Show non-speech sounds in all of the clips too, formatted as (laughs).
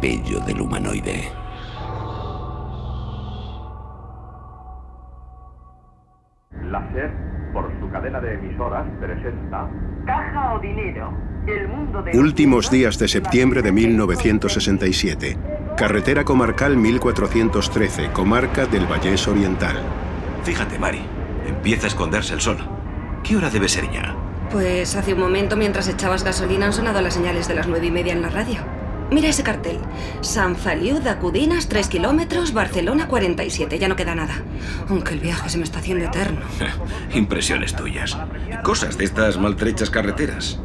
Del humanoide. La SER, por su cadena de emisoras, presenta Caja o dinero. El mundo de Últimos días de septiembre de 1967. Carretera comarcal 1413, comarca del Vallés Oriental. Fíjate, Mari. Empieza a esconderse el sol. ¿Qué hora debe ser ya? Pues hace un momento, mientras echabas gasolina, han sonado las señales de las nueve y media en la radio. Mira ese cartel. San Feliu de Acudinas, 3 kilómetros, Barcelona 47. Ya no queda nada. Aunque el viaje se me está haciendo eterno. (laughs) Impresiones tuyas. Cosas de estas maltrechas carreteras.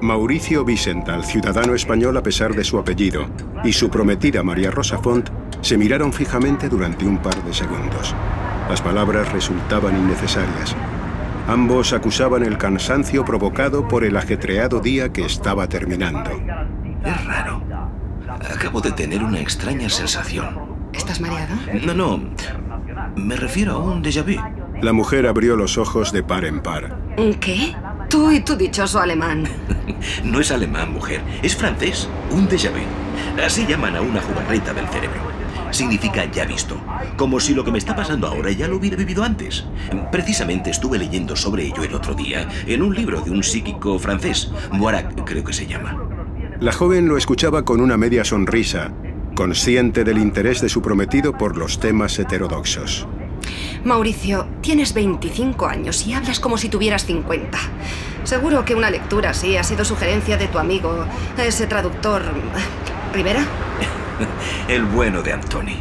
Mauricio Vicental, ciudadano español a pesar de su apellido, y su prometida María Rosa Font se miraron fijamente durante un par de segundos. Las palabras resultaban innecesarias. Ambos acusaban el cansancio provocado por el ajetreado día que estaba terminando. Es raro. Acabo de tener una extraña sensación. ¿Estás mareado? No, no. Me refiero a un déjà vu. La mujer abrió los ojos de par en par. ¿Qué? Tú y tu dichoso alemán. (laughs) No es alemán, mujer. Es francés. Un déjà vu. Así llaman a una jugarreta del cerebro. Significa ya visto. Como si lo que me está pasando ahora ya lo hubiera vivido antes. Precisamente estuve leyendo sobre ello el otro día en un libro de un psíquico francés. Moirac, creo que se llama. La joven lo escuchaba con una media sonrisa, consciente del interés de su prometido por los temas heterodoxos. Mauricio, tienes 25 años y hablas como si tuvieras 50. Seguro que una lectura así ha sido sugerencia de tu amigo, ese traductor... ¿Rivera? (laughs) El bueno de Antoni.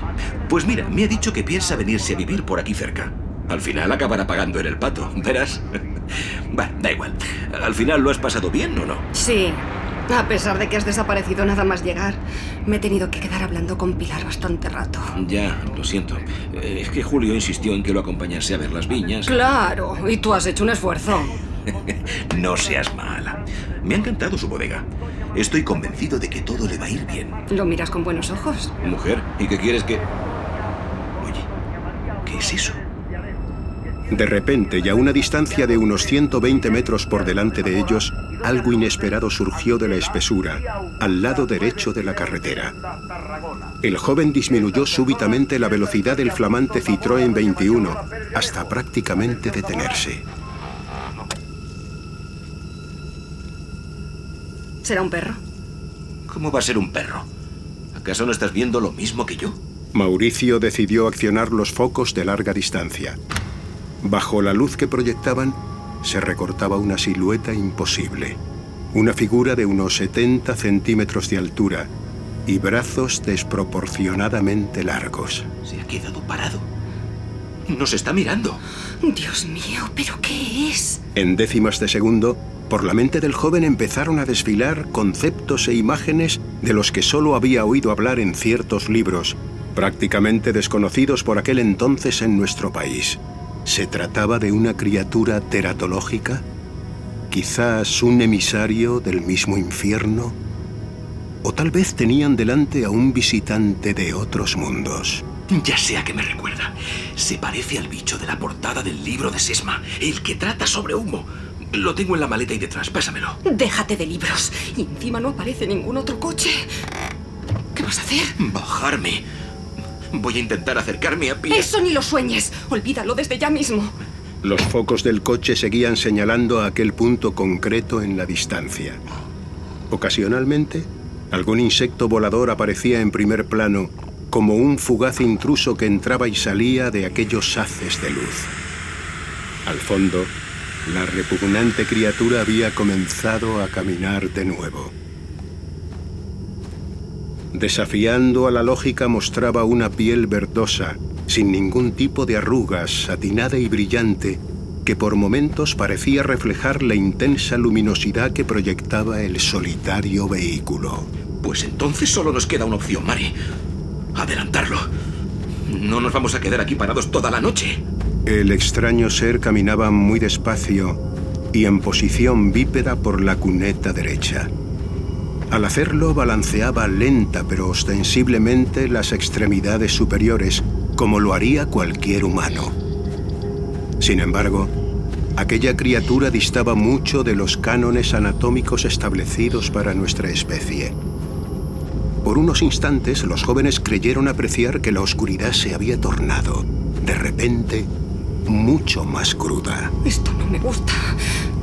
Pues mira, me ha dicho que piensa venirse a vivir por aquí cerca. Al final acabará pagando en el pato, verás. (laughs) Va, da igual. ¿Al final lo has pasado bien o no? Sí. A pesar de que has desaparecido nada más llegar, me he tenido que quedar hablando con Pilar bastante rato. Ya, lo siento. Es que Julio insistió en que lo acompañase a ver las viñas. Claro, y tú has hecho un esfuerzo. (laughs) No seas mala. Me ha encantado su bodega. Estoy convencido de que todo le va a ir bien. Lo miras con buenos ojos. Mujer, ¿y qué quieres que...? Oye, ¿qué es eso? De repente, y a una distancia de unos 120 metros por delante de ellos, algo inesperado surgió de la espesura, al lado derecho de la carretera. El joven disminuyó súbitamente la velocidad del flamante Citroën 21 hasta prácticamente detenerse. ¿Será un perro? ¿Cómo va a ser un perro? ¿Acaso no estás viendo lo mismo que yo? Mauricio decidió accionar los focos de larga distancia. Bajo la luz que proyectaban, se recortaba una silueta imposible. Una figura de unos 70 centímetros de altura y brazos desproporcionadamente largos. Se ha quedado parado. Nos está mirando. Dios mío, ¿pero qué es? En décimas de segundo, por la mente del joven empezaron a desfilar conceptos e imágenes de los que solo había oído hablar en ciertos libros, prácticamente desconocidos por aquel entonces en nuestro país. ¿Se trataba de una criatura teratológica? ¿Quizás un emisario del mismo infierno? ¿O tal vez tenían delante a un visitante de otros mundos? Ya sé a qué me recuerda. Se parece al bicho de la portada del libro de Sesma, el que trata sobre humo. Lo tengo en la maleta y detrás, pásamelo. Déjate de libros. Y encima no aparece ningún otro coche. ¿Qué vas a hacer? Bajarme. Voy a intentar acercarme a pie. Eso ni lo sueñes. Olvídalo desde ya mismo. Los focos del coche seguían señalando a aquel punto concreto en la distancia. Ocasionalmente, algún insecto volador aparecía en primer plano como un fugaz intruso que entraba y salía de aquellos haces de luz. Al fondo, la repugnante criatura había comenzado a caminar de nuevo. Desafiando a la lógica mostraba una piel verdosa, sin ningún tipo de arrugas, satinada y brillante, que por momentos parecía reflejar la intensa luminosidad que proyectaba el solitario vehículo. Pues entonces solo nos queda una opción, Mari. Adelantarlo. No nos vamos a quedar aquí parados toda la noche. El extraño ser caminaba muy despacio y en posición bípeda por la cuneta derecha. Al hacerlo balanceaba lenta pero ostensiblemente las extremidades superiores, como lo haría cualquier humano. Sin embargo, aquella criatura distaba mucho de los cánones anatómicos establecidos para nuestra especie. Por unos instantes los jóvenes creyeron apreciar que la oscuridad se había tornado, de repente, mucho más cruda. Esto no me gusta.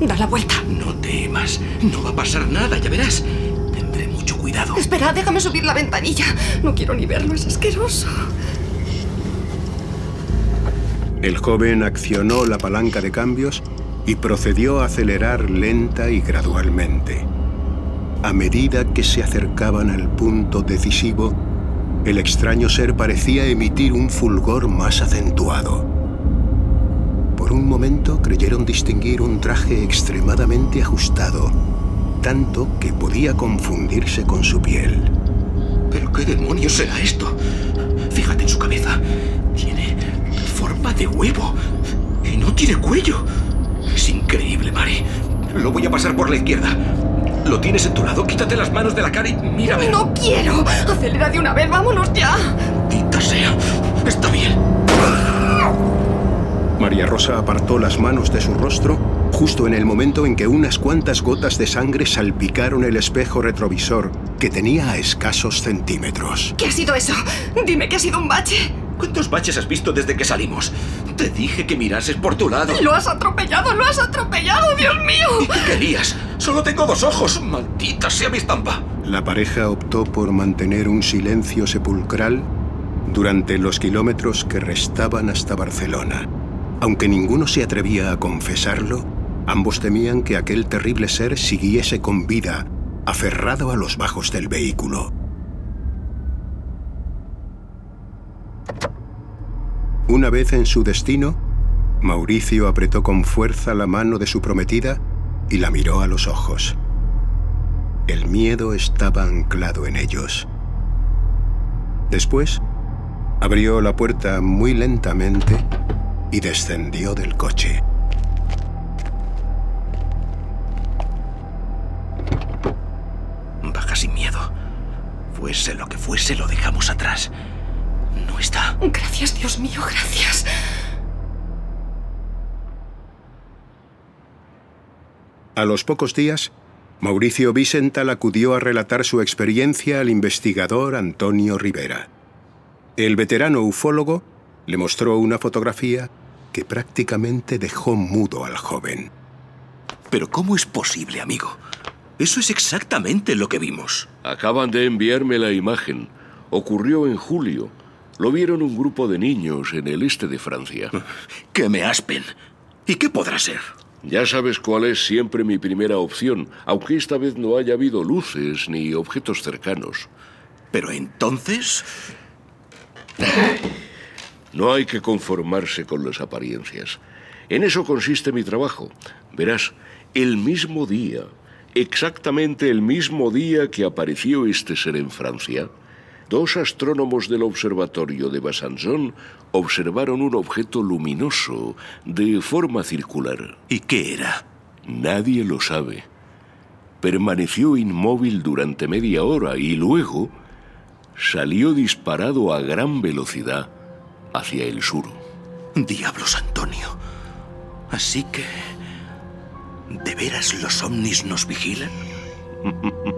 Da la vuelta. No temas. No va a pasar nada, ya verás. Cuidado. Espera, déjame subir la ventanilla. No quiero ni verlo, es asqueroso. El joven accionó la palanca de cambios y procedió a acelerar lenta y gradualmente. A medida que se acercaban al punto decisivo, el extraño ser parecía emitir un fulgor más acentuado. Por un momento creyeron distinguir un traje extremadamente ajustado, tanto que podía confundirse con su piel. ¿Pero qué demonios será esto? Fíjate en su cabeza. Tiene forma de huevo. Y no tiene cuello. Es increíble, Mari. Lo voy a pasar por la izquierda. Lo tienes en tu lado. Quítate las manos de la cara y mírame. No quiero. Acelera de una vez, vámonos ya. Tita sea. Está bien. María Rosa apartó las manos de su rostro justo en el momento en que unas cuantas gotas de sangre salpicaron el espejo retrovisor que tenía a escasos centímetros. ¿Qué ha sido eso? Dime que ha sido un bache. ¿Cuántos baches has visto desde que salimos? Te dije que mirases por tu lado. Lo has atropellado, lo has atropellado, Dios mío. ¿Y qué querías? Solo tengo dos ojos. Maldita sea mi estampa. La pareja optó por mantener un silencio sepulcral durante los kilómetros que restaban hasta Barcelona. Aunque ninguno se atrevía a confesarlo, ambos temían que aquel terrible ser siguiese con vida, aferrado a los bajos del vehículo. Una vez en su destino, Mauricio apretó con fuerza la mano de su prometida y la miró a los ojos. El miedo estaba anclado en ellos. Después, abrió la puerta muy lentamente y descendió del coche. Baja sin miedo. Fuese lo que fuese, lo dejamos atrás. No está. Gracias, Dios mío, gracias. A los pocos días, Mauricio Vicental acudió a relatar su experiencia al investigador Antonio Rivera. El veterano ufólogo le mostró una fotografía que prácticamente dejó mudo al joven. Pero ¿cómo es posible, amigo? Eso es exactamente lo que vimos. Acaban de enviarme la imagen. Ocurrió en julio. Lo vieron un grupo de niños en el este de Francia. (laughs) Que me aspen. ¿Y qué podrá ser? Ya sabes cuál es siempre mi primera opción, aunque esta vez no haya habido luces ni objetos cercanos. Pero entonces... No hay que conformarse con las apariencias. En eso consiste mi trabajo. Verás, el mismo día, exactamente el mismo día que apareció este ser en Francia, dos astrónomos del observatorio de Besançon observaron un objeto luminoso de forma circular. ¿Y qué era? Nadie lo sabe. Permaneció inmóvil durante media hora y luego salió disparado a gran velocidad hacia el sur. Diablos, Antonio. Así que... ¿De veras los ovnis nos vigilan? (laughs)